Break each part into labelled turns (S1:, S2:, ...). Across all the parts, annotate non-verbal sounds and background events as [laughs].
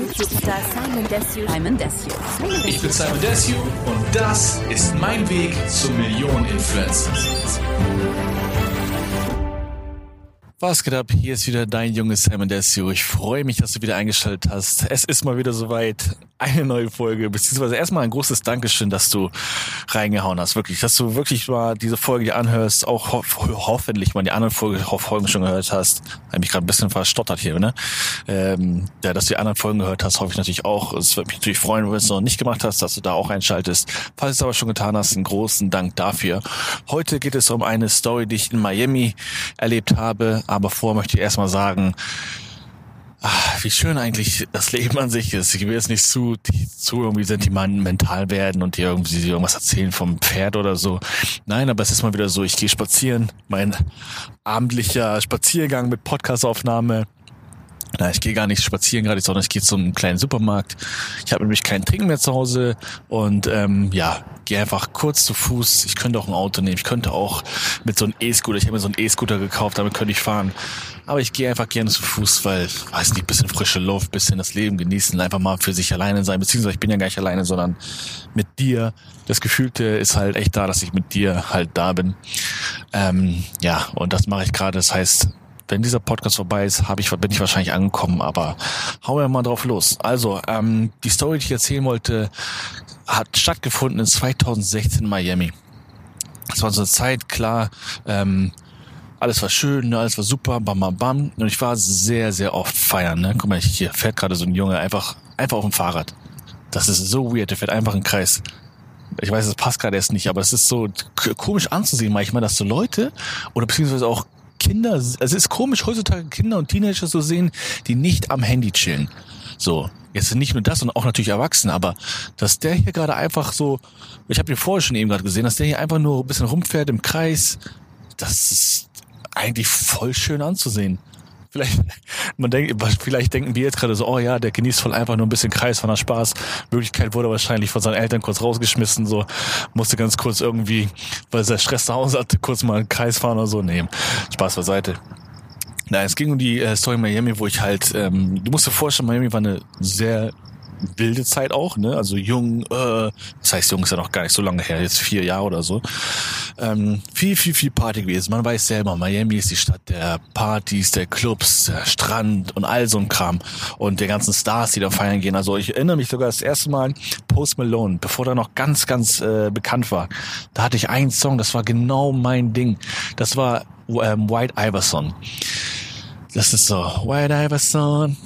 S1: YouTube-Star Simon Desue.
S2: Simon Desue.
S3: Ich bin Simon Desue und das ist mein Weg zum Millionen-Influencer.
S4: Was geht ab? Hier ist wieder dein junges Simon Desio. Ich freue mich, dass du wieder eingeschaltet hast. Es ist mal wieder soweit. Eine neue Folge, beziehungsweise erstmal ein großes Dankeschön, dass du reingehauen hast. Wirklich, dass du wirklich mal diese Folge dir anhörst, auch ho hoffentlich mal die anderen Folge, Folgen schon gehört hast. Habe mich gerade ein bisschen verstottert hier, ne? Ähm, ja, dass du die anderen Folgen gehört hast, hoffe ich natürlich auch. Es würde mich natürlich freuen, wenn du es noch nicht gemacht hast, dass du da auch einschaltest. Falls du es aber schon getan hast, einen großen Dank dafür. Heute geht es um eine Story, die ich in Miami erlebt habe aber vorher möchte ich erstmal sagen, ach, wie schön eigentlich das Leben an sich ist. Ich will jetzt nicht zu, zu irgendwie sentimental werden und dir irgendwie irgendwas erzählen vom Pferd oder so. Nein, aber es ist mal wieder so, ich gehe spazieren, mein abendlicher Spaziergang mit Podcastaufnahme. Na, ich gehe gar nicht spazieren gerade, sondern ich gehe zum kleinen Supermarkt. Ich habe nämlich keinen Trinken mehr zu Hause und ähm, ja, gehe einfach kurz zu Fuß. Ich könnte auch ein Auto nehmen. Ich könnte auch mit so einem E-Scooter, ich habe mir so einen E-Scooter gekauft, damit könnte ich fahren. Aber ich gehe einfach gerne zu Fuß, weil, weiß nicht, bisschen frische Luft, bisschen das Leben genießen, einfach mal für sich alleine sein. Beziehungsweise ich bin ja gar nicht alleine, sondern mit dir. Das Gefühlte ist halt echt da, dass ich mit dir halt da bin. Ähm, ja, und das mache ich gerade. Das heißt, wenn dieser Podcast vorbei ist, habe ich, bin ich wahrscheinlich angekommen, aber hauen wir mal drauf los. Also, ähm, die Story, die ich erzählen wollte, hat stattgefunden in 2016 in Miami. Es war so eine Zeit, klar, ähm, alles war schön, ne, alles war super, bam, bam, bam. Und ich war sehr, sehr oft feiern. Ne? Guck mal, hier fährt gerade so ein Junge einfach, einfach auf dem Fahrrad. Das ist so weird, der fährt einfach im Kreis. Ich weiß, es passt gerade erst nicht, aber es ist so komisch anzusehen manchmal, dass so Leute oder beziehungsweise auch Kinder, es ist komisch heutzutage Kinder und Teenager zu sehen, die nicht am Handy chillen. So, jetzt nicht nur das, sondern auch natürlich Erwachsene, aber dass der hier gerade einfach so, ich habe den vorher schon eben gerade gesehen, dass der hier einfach nur ein bisschen rumfährt im Kreis, das ist eigentlich voll schön anzusehen. Vielleicht, man denkt, vielleicht denken wir jetzt gerade so, oh ja, der genießt voll einfach nur ein bisschen Kreis von der Spaß. Möglichkeit wurde wahrscheinlich von seinen Eltern kurz rausgeschmissen, so, musste ganz kurz irgendwie, weil er Stress zu Hause hatte, kurz mal einen Kreis fahren oder so. Nee, Spaß beiseite. Nein, es ging um die äh, Story Miami, wo ich halt, ähm, du musst dir vorstellen, Miami war eine sehr wilde Zeit auch, ne? Also jung, äh, das heißt jung ist ja noch gar nicht so lange her, jetzt vier Jahre oder so. Ähm, viel, viel, viel Party gewesen. Man weiß selber, Miami ist die Stadt der Partys, der Clubs, der Strand und all so ein Kram. Und der ganzen Stars, die da feiern gehen. Also ich erinnere mich sogar das erste Mal Post Malone, bevor er noch ganz, ganz äh, bekannt war. Da hatte ich einen Song, das war genau mein Ding. Das war ähm, White Iverson. Das ist so, White Iverson,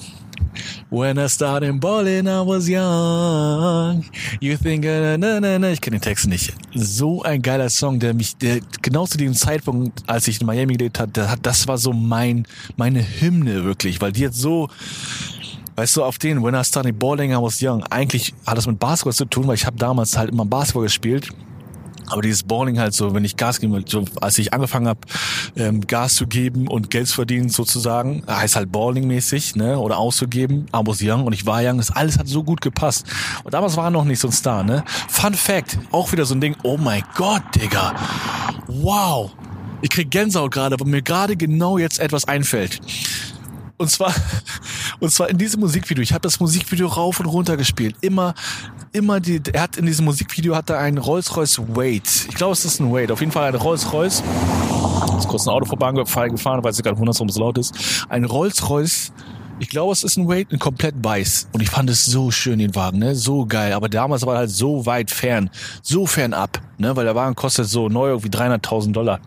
S4: When I started balling, I was young. You think, na, na, na, na. ich kenne den Text nicht. So ein geiler Song, der mich, der genau zu diesem Zeitpunkt, als ich in Miami gelebt hat, der, das war so mein, meine Hymne wirklich, weil die jetzt so, weißt du, auf den When I started balling, I was young. Eigentlich hat das mit Basketball zu tun, weil ich habe damals halt immer Basketball gespielt aber dieses Balling halt so, wenn ich Gas geben will, so als ich angefangen habe, ähm, Gas zu geben und Geld zu verdienen sozusagen, heißt halt Balling-mäßig, ne, oder auszugeben, was young und ich war young, das alles hat so gut gepasst. Und damals war er noch nicht so ein Star, ne. Fun Fact, auch wieder so ein Ding, oh mein Gott, Digga, wow. Ich krieg Gänsehaut gerade, weil mir gerade genau jetzt etwas einfällt. Und zwar, und zwar in diesem Musikvideo. Ich habe das Musikvideo rauf und runter gespielt. Immer, immer die, er hat in diesem Musikvideo hat er einen Rolls-Royce Wade. Ich glaube, es ist ein Wade. Auf jeden Fall ein Rolls-Royce. Ist kurz ein Auto vorbeigefahren, weil es gerade wundert, warum es laut ist. Ein Rolls-Royce ich glaube, es ist ein Wade, ein komplett weiß. Und ich fand es so schön, den Wagen, ne? So geil. Aber damals war er halt so weit fern, so fern ab, ne? Weil der Wagen kostet so neu irgendwie 300.000 Dollar.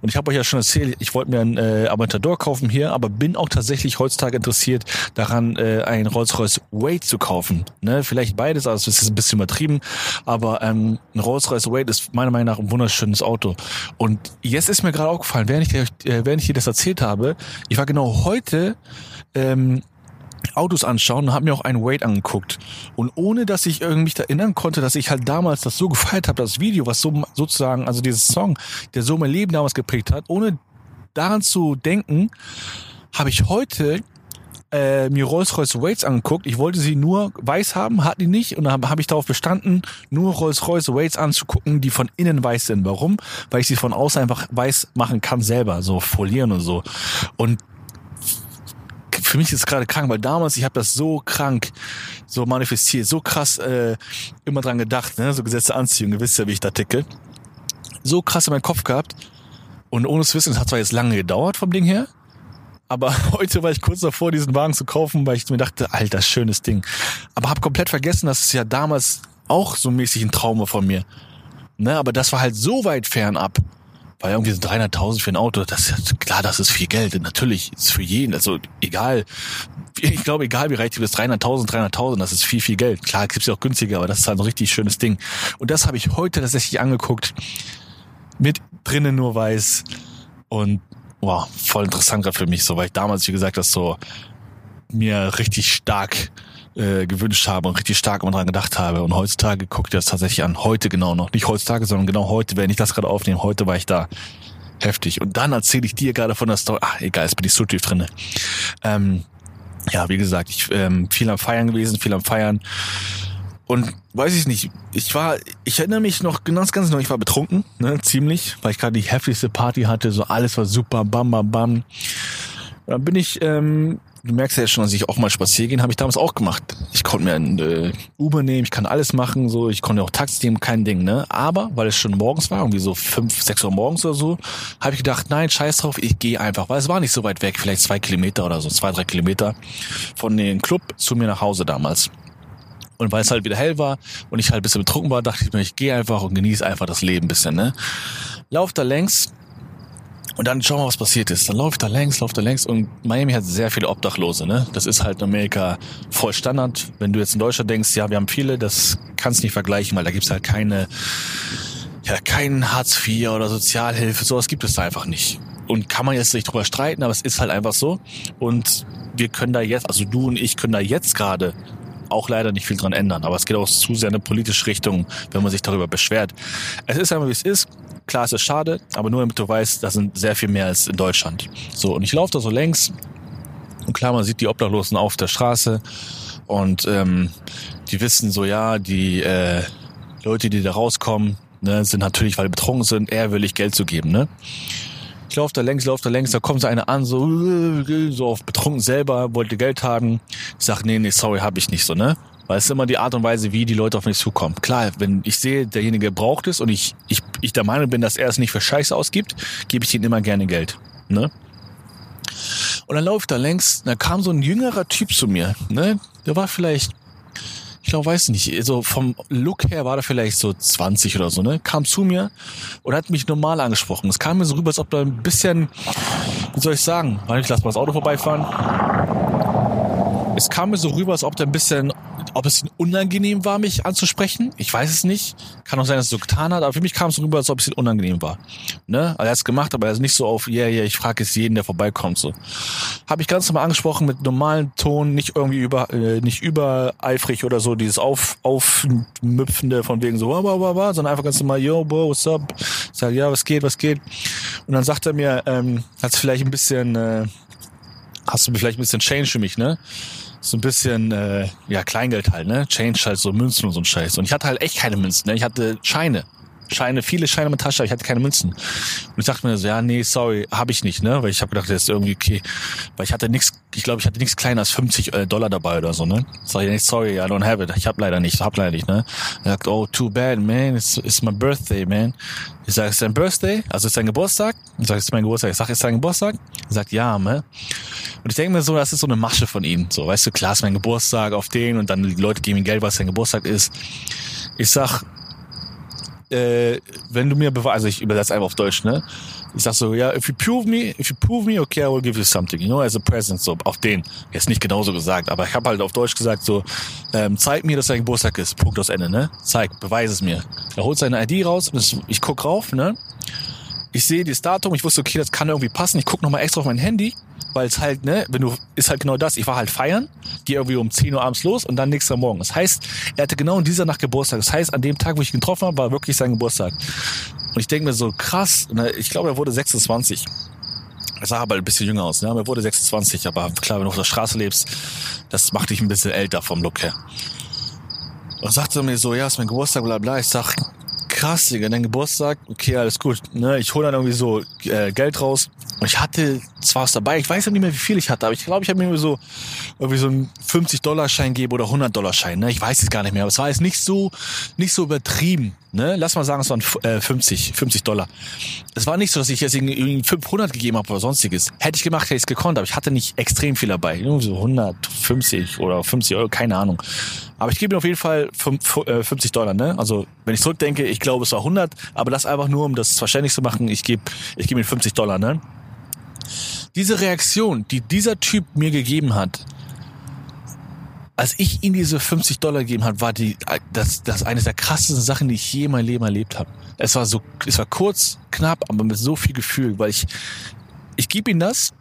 S4: Und ich habe euch ja schon erzählt, ich wollte mir einen äh, Aventador kaufen hier, aber bin auch tatsächlich heutzutage interessiert daran, äh, einen Rolls-Royce Wade zu kaufen. Ne? Vielleicht beides, also es ist ein bisschen übertrieben, aber ähm, ein Rolls-Royce Wade ist meiner Meinung nach ein wunderschönes Auto. Und jetzt ist mir gerade aufgefallen, während ich, äh, während ich dir das erzählt habe, ich war genau heute ähm, Autos anschauen und habe mir auch einen Wade angeguckt. Und ohne dass ich irgendwie mich erinnern konnte, dass ich halt damals das so gefeiert habe, das Video, was so sozusagen, also dieses Song, der so mein Leben damals geprägt hat, ohne daran zu denken, habe ich heute äh, mir Rolls-Royce Wades angeguckt. Ich wollte sie nur weiß haben, hatten die nicht. Und dann habe hab ich darauf bestanden, nur Rolls-Royce Wades anzugucken, die von innen weiß sind. Warum? Weil ich sie von außen einfach weiß machen kann selber, so folieren und so. Und für mich ist es gerade krank, weil damals, ich habe das so krank, so manifestiert, so krass äh, immer dran gedacht, ne? so Gesetze Anziehung, ihr wisst ja, wie ich da ticke. So krass in meinem Kopf gehabt. Und ohne zu wissen, es hat zwar jetzt lange gedauert vom Ding her, aber [laughs] heute war ich kurz davor, diesen Wagen zu kaufen, weil ich mir dachte, alter, schönes Ding. Aber habe komplett vergessen, dass es ja damals auch so mäßig ein Traum war von mir. Ne, aber das war halt so weit fernab. Weil irgendwie so 300.000 für ein Auto, das ist klar, das ist viel Geld. Natürlich ist für jeden, also egal, ich glaube, egal wie reich du bist, 300.000, 300.000, das ist viel, viel Geld. Klar, gibt's ja auch günstiger, aber das ist halt ein richtig schönes Ding. Und das habe ich heute tatsächlich angeguckt. Mit drinnen nur weiß. Und wow, voll interessant gerade für mich, so, weil ich damals, wie gesagt, das so mir richtig stark äh, gewünscht habe und richtig stark immer dran gedacht habe. Und heutzutage gucke ich das tatsächlich an. Heute genau noch. Nicht heutzutage, sondern genau heute, wenn ich das gerade aufnehme. Heute war ich da. Heftig. Und dann erzähle ich dir gerade von der Story. Ach, egal, jetzt bin ich so tief drinne. Ähm, ja, wie gesagt, ich ähm, viel am Feiern gewesen, viel am Feiern. Und weiß ich nicht, ich war, ich erinnere mich noch ganz, ganz neu, ich war betrunken, ne, ziemlich, weil ich gerade die heftigste Party hatte, so alles war super, bam, bam, bam. Dann bin ich ähm, du merkst ja schon, dass ich auch mal spazieren gehen, habe ich damals auch gemacht. Ich konnte mir ein äh, Uber nehmen, ich kann alles machen, so, ich konnte auch Taxi nehmen, kein Ding, ne? Aber weil es schon morgens war, irgendwie so fünf, sechs Uhr morgens oder so, habe ich gedacht, nein, scheiß drauf, ich gehe einfach, weil es war nicht so weit weg, vielleicht zwei Kilometer oder so, zwei, drei Kilometer von dem Club zu mir nach Hause damals. Und weil es halt wieder hell war und ich halt ein bisschen betrunken war, dachte ich mir, ich gehe einfach und genieße einfach das Leben ein bisschen, ne? Lauf da längs und dann schauen wir, was passiert ist. Dann läuft da längs, läuft da längs und Miami hat sehr viele Obdachlose. Ne? Das ist halt in Amerika voll Standard. Wenn du jetzt in Deutschland denkst, ja, wir haben viele, das kannst du nicht vergleichen, weil da gibt's halt keine, ja, kein Hartz IV oder Sozialhilfe, sowas gibt es da einfach nicht. Und kann man jetzt nicht drüber streiten, aber es ist halt einfach so. Und wir können da jetzt, also du und ich können da jetzt gerade auch leider nicht viel dran ändern. Aber es geht auch zu sehr in eine politische Richtung, wenn man sich darüber beschwert. Es ist einfach, wie es ist. Klar, es ist schade, aber nur damit du weißt, das sind sehr viel mehr als in Deutschland. So, und ich laufe da so längs und klar, man sieht die Obdachlosen auf der Straße und ähm, die wissen so, ja, die äh, Leute, die da rauskommen, ne, sind natürlich, weil die betrunken sind, ehrwillig Geld zu geben. Ne? Ich laufe da längs, laufe da längs, da kommt so eine an, so, so auf betrunken selber, wollte Geld haben. Ich sag, nee, nee, sorry, habe ich nicht so, ne? Weil es ist immer die Art und Weise, wie die Leute auf mich zukommen. Klar, wenn ich sehe, derjenige braucht es und ich, ich, ich der Meinung bin, dass er es nicht für Scheiße ausgibt, gebe ich ihm immer gerne Geld. Ne? Und dann läuft da längs, da kam so ein jüngerer Typ zu mir, ne? Der war vielleicht, ich glaube, weiß nicht, so vom Look her war der vielleicht so 20 oder so, ne? Kam zu mir und hat mich normal angesprochen. Es kam mir so rüber, als ob da ein bisschen, wie soll ich sagen, warte, ich lass mal das Auto vorbeifahren. Es kam mir so rüber, als ob der ein bisschen ob es ihm unangenehm war, mich anzusprechen, ich weiß es nicht. Kann auch sein, dass es so getan hat, aber für mich kam es rüber, als ob es ihm unangenehm war. Ne? Also er hat es gemacht, aber er ist nicht so auf, ja, yeah, ja, yeah, ich frage jetzt jeden, der vorbeikommt. So. Habe ich ganz normal angesprochen mit normalem Ton, nicht irgendwie über, äh, nicht übereifrig oder so, dieses auf, aufmüpfende von wegen so, wa, wa, wa, wa, sondern einfach ganz normal, yo, bro, what's up? Sage, ja, was geht, was geht? Und dann sagt er mir, ähm, hat vielleicht ein bisschen, äh, hast du vielleicht ein bisschen Change für mich, ne? So ein bisschen, äh, ja, Kleingeld halt, ne? Change halt so Münzen und so ein Scheiß. Und ich hatte halt echt keine Münzen, ne? Ich hatte Scheine. Scheine, viele Scheine mit Tasche, aber ich hatte keine Münzen. Und ich dachte mir so, ja, nee, sorry, habe ich nicht, ne? Weil ich habe gedacht, das ist irgendwie okay. Weil ich hatte nichts, ich glaube, ich hatte nichts kleiner als 50 äh, Dollar dabei oder so, ne? Sag ich, nee, sorry, I don't have it. Ich habe leider nicht, hab leider nicht, ne? Er sagt, oh, too bad, man, it's, it's my birthday, man. Ich sage, ist dein Birthday? Also ist dein Geburtstag? Ich sage, ist mein Geburtstag. Ich sage, ist dein Geburtstag? Er sagt, ja, ne? Und ich denke mir so, das ist so eine Masche von ihm. So, weißt du, klar ist mein Geburtstag auf den und dann die Leute geben ihm Geld, was sein Geburtstag ist. Ich sag, äh, wenn du mir beweist, also ich übersetze einfach auf Deutsch, ne? Ich sag so, ja, if you prove me, if you prove me, okay, I will give you something, you know, as a present, so, auf den. Jetzt nicht genauso gesagt, aber ich habe halt auf Deutsch gesagt so, ähm, zeig mir, dass dein Geburtstag ist, Punkt aus Ende, ne? Zeig, beweise es mir. Er holt seine ID raus ich guck rauf, ne? Ich sehe das Datum, ich wusste, okay, das kann irgendwie passen. Ich guck nochmal extra auf mein Handy weil es halt, ne, wenn du, ist halt genau das. Ich war halt feiern, gehe irgendwie um 10 Uhr abends los und dann nächster Morgen. Das heißt, er hatte genau in dieser Nacht Geburtstag. Das heißt, an dem Tag, wo ich ihn getroffen habe, war wirklich sein Geburtstag. Und ich denke mir so, krass, ne, ich glaube, er wurde 26. Er sah aber ein bisschen jünger aus, ne? er wurde 26. Aber klar, wenn du auf der Straße lebst, das macht dich ein bisschen älter vom Look her. Und sagte mir so, ja, ist mein Geburtstag, bla bla. Ich sag, krass, Digga. Dein Geburtstag, okay, alles gut. Ne? Ich hole dann irgendwie so äh, Geld raus. Und ich hatte zwar was dabei, ich weiß nicht mehr, wie viel ich hatte, aber ich glaube, ich habe mir irgendwie so, irgendwie so einen 50-Dollar-Schein gegeben oder 100-Dollar-Schein. Ne? Ich weiß es gar nicht mehr, aber es war jetzt nicht so, nicht so übertrieben. Ne? Lass mal sagen, es waren äh, 50, 50 Dollar. Es war nicht so, dass ich jetzt irgendwie 500 gegeben habe oder sonstiges. Hätte ich gemacht, hätte ich es gekonnt, aber ich hatte nicht extrem viel dabei. Nur so 150 oder 50 Euro, keine Ahnung. Aber ich gebe ihm auf jeden Fall 50 äh, Dollar. Ne? Also wenn ich zurückdenke, ich glaube, es war 100, aber das einfach nur, um das verständlich zu machen, ich gebe ich gebe ihm 50 Dollar. Ne? Diese Reaktion, die dieser Typ mir gegeben hat, als ich ihm diese 50 Dollar gegeben hat, war die das das eines der krassesten Sachen, die ich je in meinem Leben erlebt habe. Es war so, es war kurz, knapp, aber mit so viel Gefühl, weil ich ich gebe ihm das,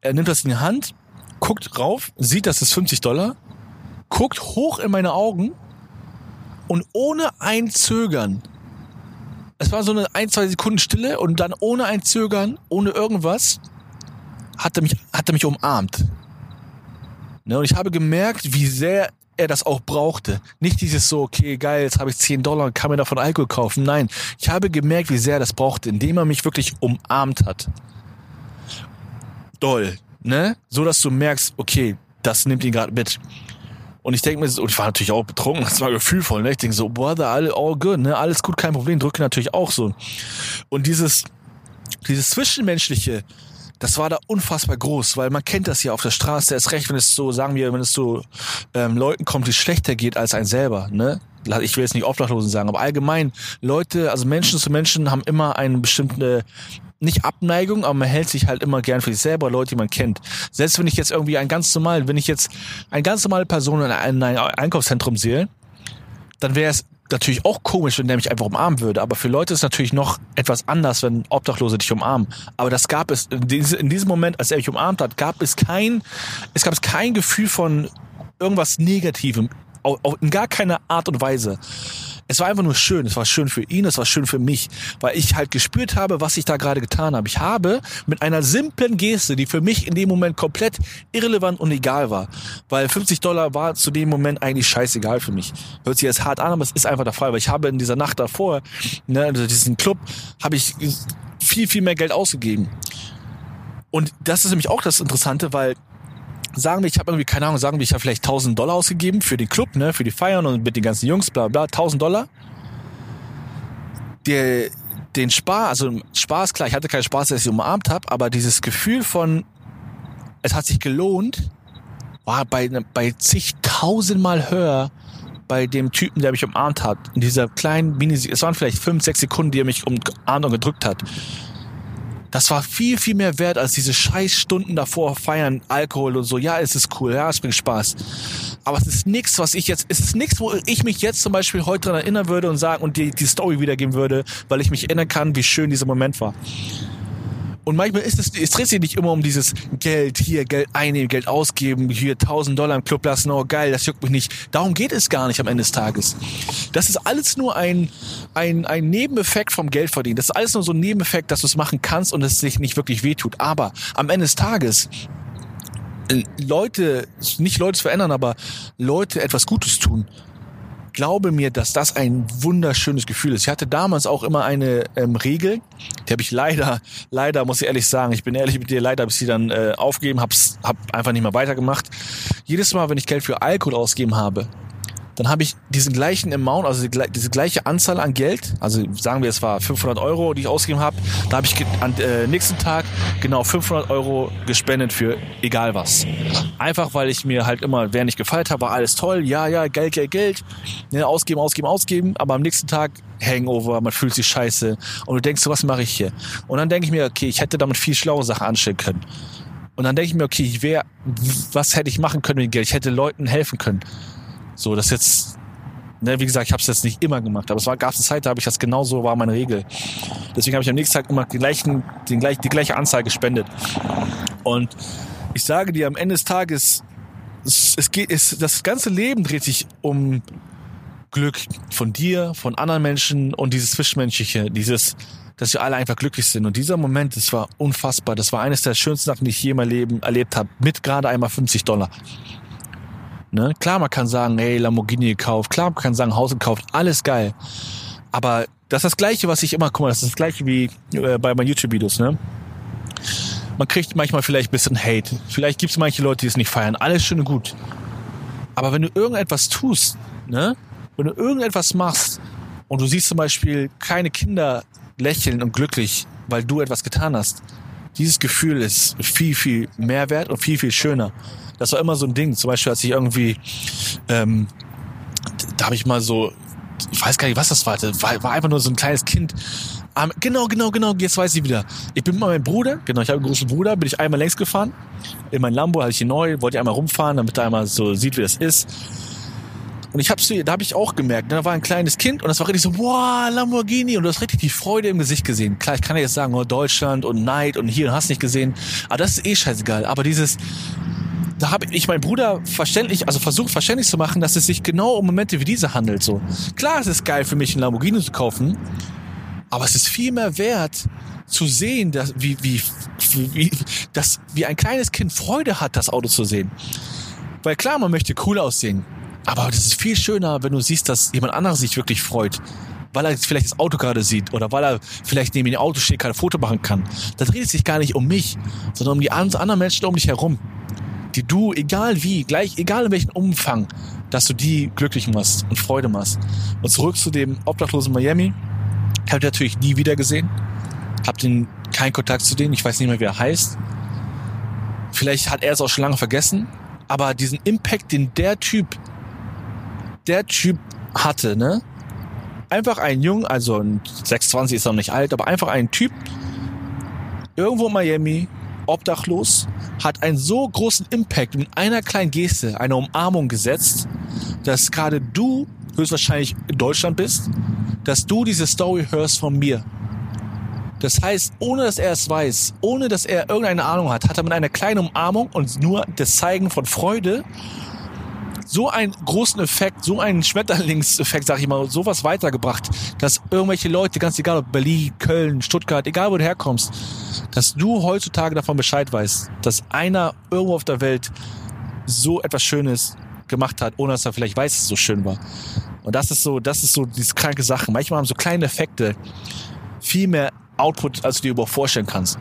S4: er nimmt das in die Hand, guckt rauf, sieht, das ist 50 Dollar, guckt hoch in meine Augen und ohne ein Zögern es war so eine ein, zwei Sekunden Stille und dann ohne ein Zögern, ohne irgendwas, hat er mich, hat er mich umarmt. Ne, und ich habe gemerkt, wie sehr er das auch brauchte. Nicht dieses so, okay, geil, jetzt habe ich 10 Dollar und kann mir davon Alkohol kaufen. Nein, ich habe gemerkt, wie sehr er das brauchte, indem er mich wirklich umarmt hat. Doll, ne? So, dass du merkst, okay, das nimmt ihn gerade mit. Und ich denke mir, und ich war natürlich auch betrunken, [laughs] das war gefühlvoll, ne? Ich denke so, boah, da alle, all good, ne? Alles gut, kein Problem, drücke natürlich auch so. Und dieses, dieses Zwischenmenschliche, das war da unfassbar groß, weil man kennt das ja auf der Straße, erst recht, wenn es so, sagen wir, wenn es so ähm, Leuten kommt, die schlechter geht als ein selber, ne? Ich will jetzt nicht Obdachlosen sagen, aber allgemein, Leute, also Menschen zu Menschen haben immer eine bestimmte nicht Abneigung, aber man hält sich halt immer gern für sich selber, Leute, die man kennt. Selbst wenn ich jetzt irgendwie ein ganz normal, wenn ich jetzt eine ganz normale Person in einem Einkaufszentrum sehe, dann wäre es natürlich auch komisch, wenn der mich einfach umarmen würde. Aber für Leute ist natürlich noch etwas anders, wenn Obdachlose dich umarmen. Aber das gab es in diesem Moment, als er mich umarmt hat, gab es kein, es gab es kein Gefühl von irgendwas Negativem, in gar keiner Art und Weise es war einfach nur schön. Es war schön für ihn, es war schön für mich, weil ich halt gespürt habe, was ich da gerade getan habe. Ich habe mit einer simplen Geste, die für mich in dem Moment komplett irrelevant und egal war, weil 50 Dollar war zu dem Moment eigentlich scheißegal für mich. Hört sich jetzt hart an, aber es ist einfach der Fall, weil ich habe in dieser Nacht davor, ne, also diesen Club, habe ich viel, viel mehr Geld ausgegeben. Und das ist nämlich auch das Interessante, weil sagen wir, ich habe irgendwie, keine Ahnung, sagen wir, ich habe vielleicht 1000 Dollar ausgegeben für den Club, ne, für die Feiern und mit den ganzen Jungs, bla bla, 1000 Dollar. Der, den Spaß, also Spaß, klar, ich hatte keinen Spaß, dass ich umarmt habe, aber dieses Gefühl von, es hat sich gelohnt, war bei, bei zigtausendmal höher bei dem Typen, der mich umarmt hat. In dieser kleinen Mini, es waren vielleicht fünf, sechs Sekunden, die er mich umarmt und gedrückt hat das war viel, viel mehr wert als diese scheiß Stunden davor feiern, Alkohol und so. Ja, es ist cool, ja, es bringt Spaß. Aber es ist nichts, was ich jetzt, es ist nichts, wo ich mich jetzt zum Beispiel heute dran erinnern würde und sagen und die, die Story wiedergeben würde, weil ich mich erinnern kann, wie schön dieser Moment war. Und manchmal ist es, es dreht sich nicht immer um dieses Geld hier, Geld einnehmen, Geld ausgeben, hier 1000 Dollar im Club lassen, oh geil, das juckt mich nicht. Darum geht es gar nicht am Ende des Tages. Das ist alles nur ein, ein, ein Nebeneffekt vom Geldverdienen. Das ist alles nur so ein Nebeneffekt, dass du es machen kannst und es sich nicht wirklich wehtut. Aber am Ende des Tages äh, Leute, nicht Leute verändern, aber Leute etwas Gutes tun glaube mir, dass das ein wunderschönes Gefühl ist. Ich hatte damals auch immer eine ähm, Regel, die habe ich leider, leider muss ich ehrlich sagen, ich bin ehrlich mit dir, leider habe ich sie dann äh, aufgegeben, hab's, hab einfach nicht mehr weitergemacht. Jedes Mal, wenn ich Geld für Alkohol ausgeben habe, dann habe ich diesen gleichen Amount, also diese gleiche Anzahl an Geld, also sagen wir, es war 500 Euro, die ich ausgegeben habe, da habe ich am äh, nächsten Tag genau 500 Euro gespendet für egal was. Einfach, weil ich mir halt immer, wer nicht gefeiert habe, war alles toll, ja, ja, Geld, Geld, Geld, ja, ausgeben, ausgeben, ausgeben, aber am nächsten Tag Hangover, man fühlt sich scheiße und du denkst, so, was mache ich hier? Und dann denke ich mir, okay, ich hätte damit viel schlaue Sachen anstellen können. Und dann denke ich mir, okay, ich wäre, was hätte ich machen können mit dem Geld? Ich hätte Leuten helfen können. So, das jetzt, ne, wie gesagt, ich habe es jetzt nicht immer gemacht, aber es war gab eine Zeit, da habe ich das genauso war meine Regel. Deswegen habe ich am nächsten Tag immer gleichen, den gleich, die gleiche Anzahl gespendet. Und ich sage dir, am Ende des Tages, es, es geht, es, das ganze Leben dreht sich um Glück von dir, von anderen Menschen und dieses Zwischenmenschliche, dieses, dass wir alle einfach glücklich sind. Und dieser Moment, das war unfassbar. Das war eines der schönsten Sachen, die ich je in meinem Leben erlebt habe. Mit gerade einmal 50 Dollar. Ne? Klar, man kann sagen, hey, Lamborghini gekauft, klar, man kann sagen, Haus gekauft, alles geil. Aber das ist das Gleiche, was ich immer, guck mal, das ist das Gleiche wie äh, bei meinen YouTube-Videos, ne? Man kriegt manchmal vielleicht ein bisschen Hate. Vielleicht gibt es manche Leute, die es nicht feiern. Alles schön und gut. Aber wenn du irgendetwas tust, ne? Wenn du irgendetwas machst und du siehst zum Beispiel keine Kinder lächeln und glücklich, weil du etwas getan hast, dieses Gefühl ist viel, viel mehr wert und viel, viel schöner. Das war immer so ein Ding. Zum Beispiel, als ich irgendwie, ähm, da habe ich mal so, ich weiß gar nicht, was das war. Das war, war einfach nur so ein kleines Kind. Um, genau, genau, genau, jetzt weiß ich wieder. Ich bin mit meinem Bruder, genau, ich habe einen großen Bruder, bin ich einmal längs gefahren. In mein Lambo hatte ich ihn neu, wollte ich einmal rumfahren, damit er einmal so sieht, wie das ist. Und ich habe da habe ich auch gemerkt, ne, da war ein kleines Kind und das war richtig so, wow, Lamborghini und du hast richtig die Freude im Gesicht gesehen. Klar, ich kann ja jetzt sagen, oh, Deutschland und Neid und hier und hast nicht gesehen, aber das ist eh scheißegal. Aber dieses, da habe ich meinen Bruder verständlich, also versucht verständlich zu machen, dass es sich genau um Momente wie diese handelt. So klar, es ist geil für mich, ein Lamborghini zu kaufen, aber es ist viel mehr wert zu sehen, dass, wie, wie, wie, dass, wie ein kleines Kind Freude hat, das Auto zu sehen. Weil klar, man möchte cool aussehen. Aber das ist viel schöner, wenn du siehst, dass jemand anderes sich wirklich freut. Weil er vielleicht das Auto gerade sieht oder weil er vielleicht neben dem Auto steht, kein Foto machen kann. Da dreht es sich gar nicht um mich, sondern um die anderen Menschen um dich herum. Die du, egal wie, gleich, egal in welchem Umfang, dass du die glücklich machst und Freude machst. Und zurück zu dem Obdachlosen Miami. Ich habe natürlich nie wieder gesehen. Hab den keinen Kontakt zu denen. Ich weiß nicht mehr, wie er heißt. Vielleicht hat er es auch schon lange vergessen. Aber diesen Impact, den der Typ der Typ hatte, ne? Einfach ein Jung, also ein 26 ist noch nicht alt, aber einfach ein Typ, irgendwo in Miami, obdachlos, hat einen so großen Impact mit einer kleinen Geste, einer Umarmung gesetzt, dass gerade du höchstwahrscheinlich in Deutschland bist, dass du diese Story hörst von mir. Das heißt, ohne dass er es weiß, ohne dass er irgendeine Ahnung hat, hat er mit einer kleinen Umarmung und nur das Zeigen von Freude so einen großen Effekt, so einen Schmetterlingseffekt, sag ich mal, sowas weitergebracht, dass irgendwelche Leute, ganz egal ob Berlin, Köln, Stuttgart, egal wo du herkommst, dass du heutzutage davon Bescheid weißt, dass einer irgendwo auf der Welt so etwas Schönes gemacht hat, ohne dass er vielleicht weiß, dass es so schön war. Und das ist so, das ist so diese kranke Sache. Manchmal haben so kleine Effekte viel mehr Output, als du dir überhaupt vorstellen kannst.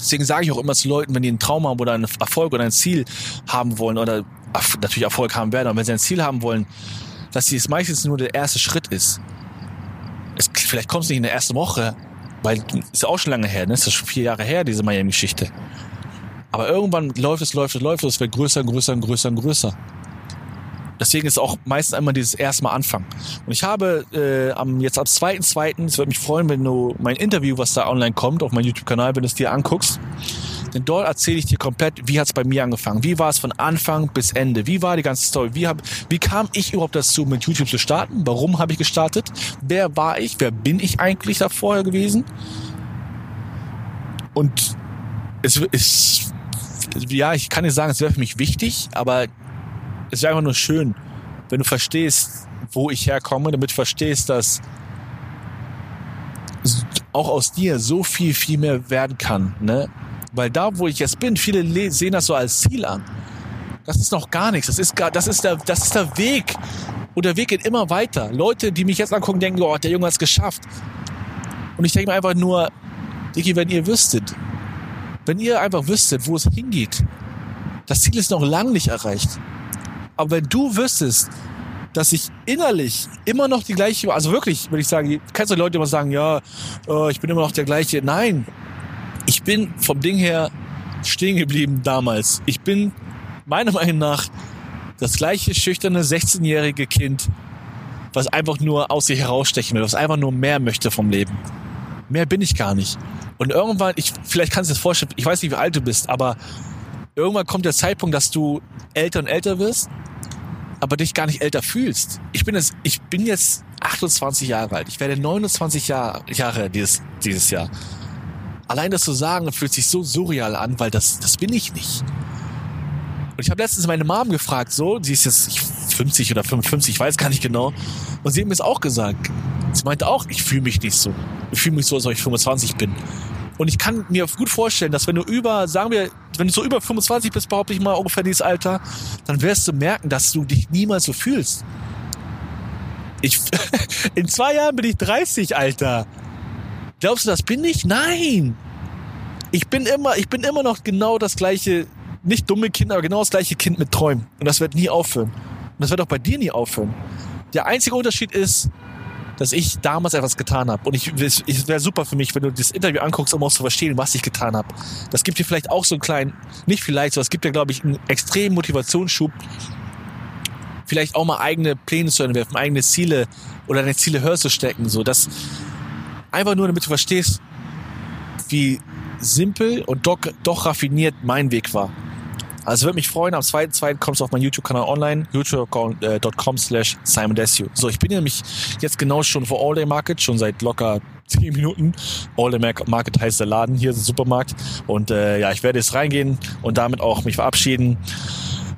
S4: Deswegen sage ich auch immer zu Leuten, wenn die einen Traum haben oder einen Erfolg oder ein Ziel haben wollen oder natürlich Erfolg haben werden, aber wenn sie ein Ziel haben wollen, dass es meistens nur der erste Schritt ist. Es, vielleicht kommt es nicht in der ersten Woche, weil ist ja auch schon lange her, ne? Ist schon vier Jahre her, diese Miami-Geschichte. Aber irgendwann läuft es, läuft es, läuft es, es wird größer, größer, größer und größer. Deswegen ist auch meistens einmal dieses erste Mal anfangen. Und ich habe äh, am jetzt am 2.2., es würde mich freuen, wenn du mein Interview, was da online kommt, auf meinem YouTube-Kanal, wenn du es dir anguckst, denn dort erzähle ich dir komplett, wie hat es bei mir angefangen. Wie war es von Anfang bis Ende? Wie war die ganze Story? Wie, hab, wie kam ich überhaupt dazu, mit YouTube zu starten? Warum habe ich gestartet? Wer war ich? Wer bin ich eigentlich da vorher gewesen? Und es ist, ja, ich kann nicht sagen, es wäre für mich wichtig, aber es wäre einfach nur schön, wenn du verstehst, wo ich herkomme, damit du verstehst, dass auch aus dir so viel, viel mehr werden kann. Ne? Weil da, wo ich jetzt bin, viele sehen das so als Ziel an. Das ist noch gar nichts. Das ist, gar, das ist, der, das ist der Weg. Und der Weg geht immer weiter. Leute, die mich jetzt angucken, denken, oh, der Junge hat es geschafft. Und ich denke mir einfach nur, Dicky, wenn ihr wüsstet, wenn ihr einfach wüsstet, wo es hingeht, das Ziel ist noch lange nicht erreicht. Aber wenn du wüsstest, dass ich innerlich immer noch die gleiche, also wirklich, würde ich sagen, kennst du Leute immer sagen, ja, äh, ich bin immer noch der gleiche. Nein, ich bin vom Ding her stehen geblieben damals. Ich bin meiner Meinung nach das gleiche schüchterne 16-jährige Kind, was einfach nur aus sich herausstechen will, was einfach nur mehr möchte vom Leben. Mehr bin ich gar nicht. Und irgendwann, ich, vielleicht kannst du dir vorstellen, ich weiß nicht, wie alt du bist, aber irgendwann kommt der Zeitpunkt, dass du älter und älter wirst, aber dich gar nicht älter fühlst. Ich bin jetzt, ich bin jetzt 28 Jahre alt. Ich werde 29 Jahr, Jahre dieses, dieses Jahr. Allein das zu sagen, fühlt sich so surreal an, weil das, das bin ich nicht. Und ich habe letztens meine Mom gefragt, so, sie ist jetzt 50 oder 55, ich weiß gar nicht genau. Und sie hat mir es auch gesagt. Sie meinte auch, ich fühle mich nicht so. Ich fühle mich so, als ob ich 25 bin. Und ich kann mir gut vorstellen, dass wenn du über, sagen wir, wenn du so über 25 bist, behaupte ich mal ungefähr dieses Alter, dann wirst du merken, dass du dich niemals so fühlst. Ich, [laughs] in zwei Jahren bin ich 30, Alter. Glaubst du, das bin ich? Nein. Ich bin immer, ich bin immer noch genau das gleiche, nicht dumme Kind, aber genau das gleiche Kind mit Träumen. Und das wird nie aufhören. Und das wird auch bei dir nie aufhören. Der einzige Unterschied ist, dass ich damals etwas getan habe. Und ich, es wäre super für mich, wenn du das Interview anguckst, um auch zu verstehen, was ich getan habe. Das gibt dir vielleicht auch so einen kleinen, nicht vielleicht, sondern es gibt dir, glaube ich, einen extremen Motivationsschub, vielleicht auch mal eigene Pläne zu entwerfen, eigene Ziele oder deine Ziele höher zu stecken. So, das einfach nur, damit du verstehst, wie simpel und doch, doch raffiniert mein Weg war. Also würde mich freuen, am 2.2. kommst du auf meinen YouTube-Kanal online, youtube.com slash Simon. So, ich bin nämlich jetzt genau schon vor All Day Market, schon seit locker 10 Minuten. All Day Market heißt der Laden, hier ein Supermarkt. Und äh, ja, ich werde jetzt reingehen und damit auch mich verabschieden.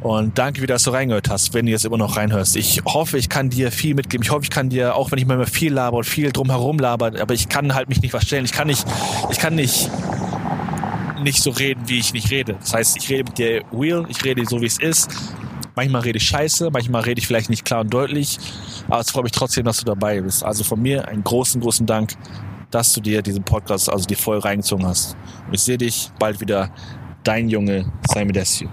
S4: Und danke, wie dass du reingehört hast, wenn du jetzt immer noch reinhörst. Ich hoffe, ich kann dir viel mitgeben. Ich hoffe, ich kann dir, auch wenn ich mal viel laber und viel drumherum laber, aber ich kann halt mich nicht verstellen. Ich kann nicht, ich kann nicht nicht so reden, wie ich nicht rede. Das heißt, ich rede mit dir real, ich rede so, wie es ist. Manchmal rede ich scheiße, manchmal rede ich vielleicht nicht klar und deutlich, aber es freut mich trotzdem, dass du dabei bist. Also von mir einen großen, großen Dank, dass du dir diesen Podcast, also die voll reingezogen hast. Und ich sehe dich bald wieder, dein Junge Simon Desue.